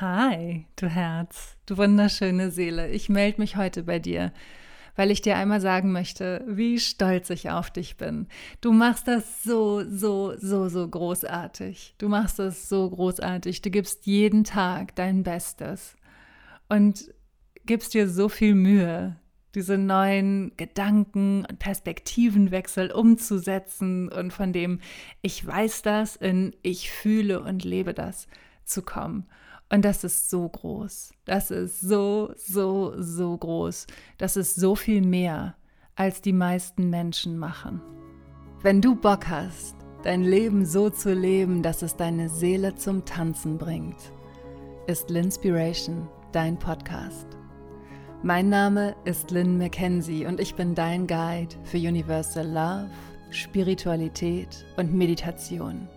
Hi, du Herz, du wunderschöne Seele. Ich melde mich heute bei dir, weil ich dir einmal sagen möchte, wie stolz ich auf dich bin. Du machst das so, so, so, so großartig. Du machst das so großartig. Du gibst jeden Tag dein Bestes und gibst dir so viel Mühe, diese neuen Gedanken und Perspektivenwechsel umzusetzen und von dem ich weiß das in ich fühle und lebe das zu kommen. Und das ist so groß. Das ist so, so, so groß. Das ist so viel mehr, als die meisten Menschen machen. Wenn du Bock hast, dein Leben so zu leben, dass es deine Seele zum Tanzen bringt, ist Linspiration dein Podcast. Mein Name ist Lynn McKenzie und ich bin dein Guide für Universal Love, Spiritualität und Meditation.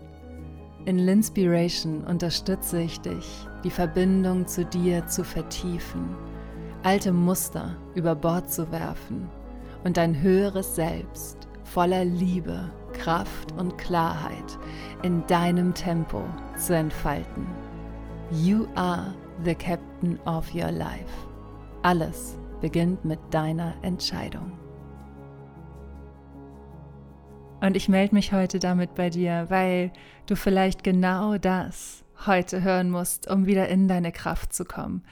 In Linspiration unterstütze ich dich, die Verbindung zu dir zu vertiefen, alte Muster über Bord zu werfen und dein höheres Selbst voller Liebe, Kraft und Klarheit in deinem Tempo zu entfalten. You are the captain of your life. Alles beginnt mit deiner Entscheidung. Und ich melde mich heute damit bei dir, weil du vielleicht genau das heute hören musst, um wieder in deine Kraft zu kommen.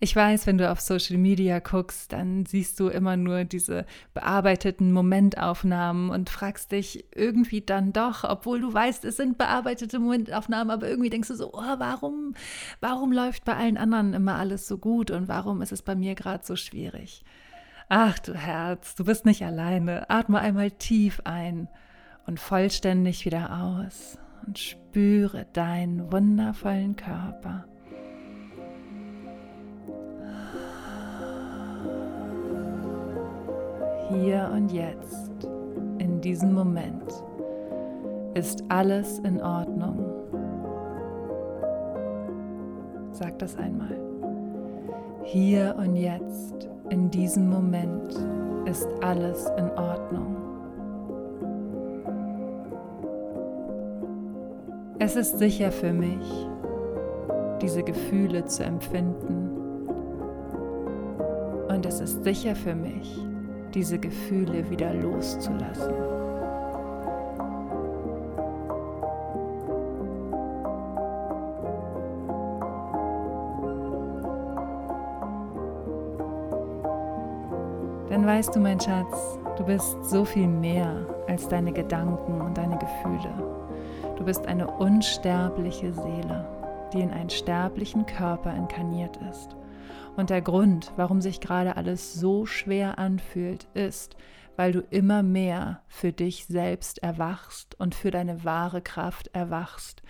Ich weiß, wenn du auf Social Media guckst, dann siehst du immer nur diese bearbeiteten Momentaufnahmen und fragst dich irgendwie dann doch, obwohl du weißt, es sind bearbeitete Momentaufnahmen, aber irgendwie denkst du so, oh, warum, warum läuft bei allen anderen immer alles so gut und warum ist es bei mir gerade so schwierig? Ach du Herz, du bist nicht alleine. Atme einmal tief ein und vollständig wieder aus und spüre deinen wundervollen Körper. Hier und jetzt, in diesem Moment, ist alles in Ordnung. Sag das einmal. Hier und jetzt, in diesem Moment, ist alles in Ordnung. Es ist sicher für mich, diese Gefühle zu empfinden. Und es ist sicher für mich, diese Gefühle wieder loszulassen. Weißt du, mein Schatz, du bist so viel mehr als deine Gedanken und deine Gefühle. Du bist eine unsterbliche Seele, die in einen sterblichen Körper inkarniert ist. Und der Grund, warum sich gerade alles so schwer anfühlt, ist, weil du immer mehr für dich selbst erwachst und für deine wahre Kraft erwachst.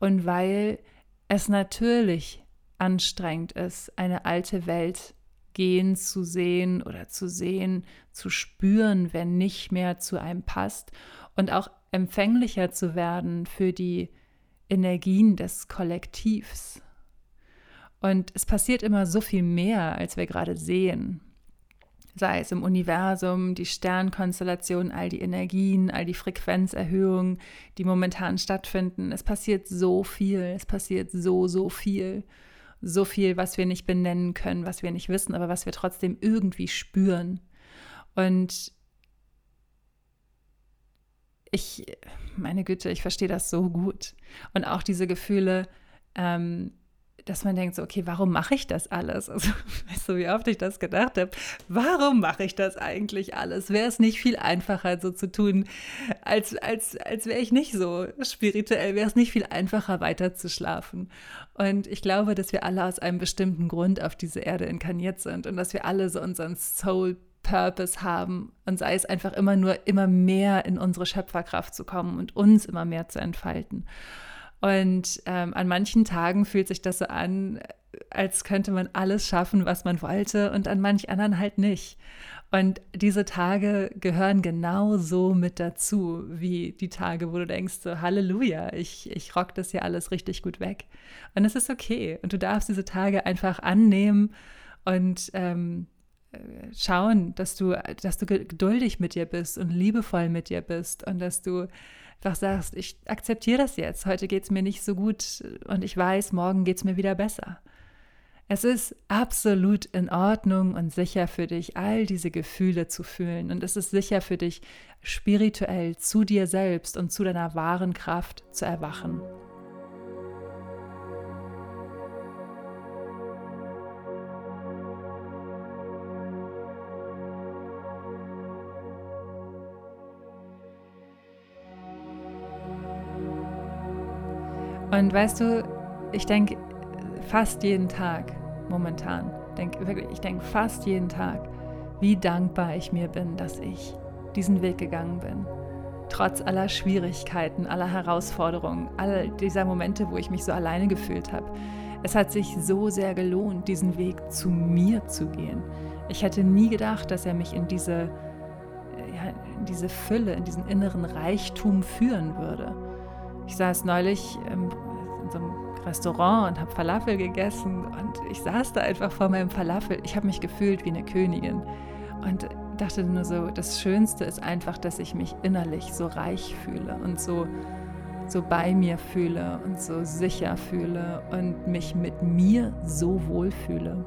Und weil es natürlich anstrengend ist, eine alte Welt gehen zu sehen oder zu sehen, zu spüren, wenn nicht mehr zu einem passt und auch empfänglicher zu werden für die Energien des Kollektivs. Und es passiert immer so viel mehr, als wir gerade sehen. Sei es im Universum, die Sternkonstellation, all die Energien, all die Frequenzerhöhungen, die momentan stattfinden. Es passiert so viel, es passiert so, so viel. So viel, was wir nicht benennen können, was wir nicht wissen, aber was wir trotzdem irgendwie spüren. Und ich, meine Güte, ich verstehe das so gut. Und auch diese Gefühle, ähm, dass man denkt so, okay, warum mache ich das alles? Also, weißt du, wie oft ich das gedacht habe, warum mache ich das eigentlich alles? Wäre es nicht viel einfacher so zu tun, als, als, als wäre ich nicht so spirituell, wäre es nicht viel einfacher weiter zu schlafen. Und ich glaube, dass wir alle aus einem bestimmten Grund auf diese Erde inkarniert sind und dass wir alle so unseren Soul Purpose haben und sei es einfach immer nur immer mehr in unsere Schöpferkraft zu kommen und uns immer mehr zu entfalten. Und ähm, an manchen Tagen fühlt sich das so an, als könnte man alles schaffen, was man wollte, und an manch anderen halt nicht. Und diese Tage gehören genauso mit dazu, wie die Tage, wo du denkst, so Halleluja, ich, ich rock das hier alles richtig gut weg. Und es ist okay. Und du darfst diese Tage einfach annehmen und ähm, schauen, dass du, dass du geduldig mit dir bist und liebevoll mit dir bist und dass du einfach sagst, ich akzeptiere das jetzt. Heute geht es mir nicht so gut und ich weiß, morgen geht es mir wieder besser. Es ist absolut in Ordnung und sicher für dich, all diese Gefühle zu fühlen. Und es ist sicher für dich, spirituell zu dir selbst und zu deiner wahren Kraft zu erwachen. Und weißt du, ich denke fast jeden Tag momentan, denk, wirklich, ich denke fast jeden Tag, wie dankbar ich mir bin, dass ich diesen Weg gegangen bin. Trotz aller Schwierigkeiten, aller Herausforderungen, all dieser Momente, wo ich mich so alleine gefühlt habe. Es hat sich so sehr gelohnt, diesen Weg zu mir zu gehen. Ich hätte nie gedacht, dass er mich in diese, ja, in diese Fülle, in diesen inneren Reichtum führen würde. Ich saß neulich in so einem Restaurant und habe Falafel gegessen und ich saß da einfach vor meinem Falafel. Ich habe mich gefühlt wie eine Königin und dachte nur so, das Schönste ist einfach, dass ich mich innerlich so reich fühle und so, so bei mir fühle und so sicher fühle und mich mit mir so wohl fühle.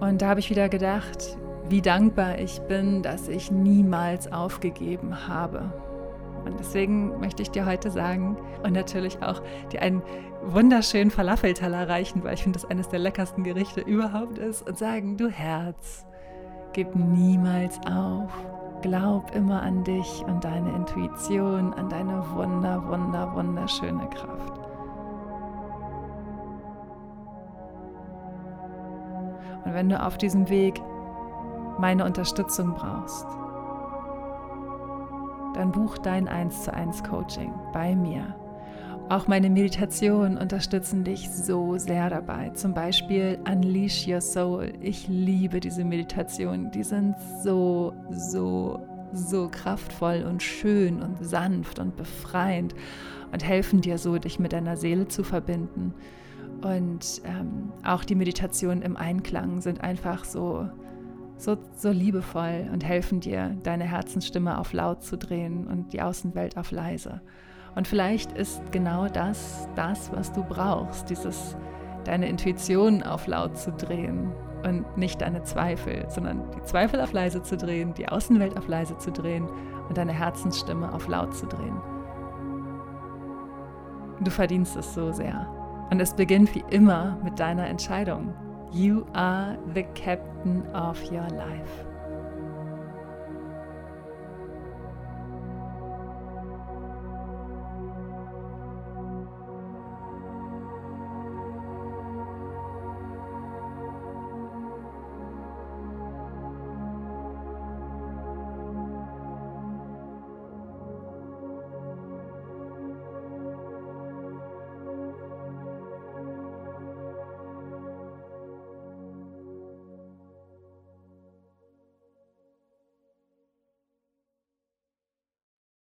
Und da habe ich wieder gedacht, wie dankbar ich bin, dass ich niemals aufgegeben habe. Und deswegen möchte ich dir heute sagen und natürlich auch dir einen wunderschönen Falafelteller reichen, weil ich finde, das eines der leckersten Gerichte überhaupt ist, und sagen, du Herz, gib niemals auf. Glaub immer an dich und deine Intuition, an deine wunder, wunder, wunderschöne Kraft. Und wenn du auf diesem Weg meine Unterstützung brauchst, dann buch dein 1 zu 1 Coaching bei mir. Auch meine Meditationen unterstützen dich so sehr dabei. Zum Beispiel Unleash Your Soul. Ich liebe diese Meditationen. Die sind so, so, so kraftvoll und schön und sanft und befreiend und helfen dir so, dich mit deiner Seele zu verbinden. Und ähm, auch die Meditationen im Einklang sind einfach so, so, so liebevoll und helfen dir, deine Herzensstimme auf laut zu drehen und die Außenwelt auf leise. Und vielleicht ist genau das das, was du brauchst, dieses deine Intuition auf laut zu drehen und nicht deine Zweifel, sondern die Zweifel auf leise zu drehen, die Außenwelt auf leise zu drehen und deine Herzensstimme auf laut zu drehen. Du verdienst es so sehr. Und es beginnt wie immer mit deiner Entscheidung. You are the captain of your life.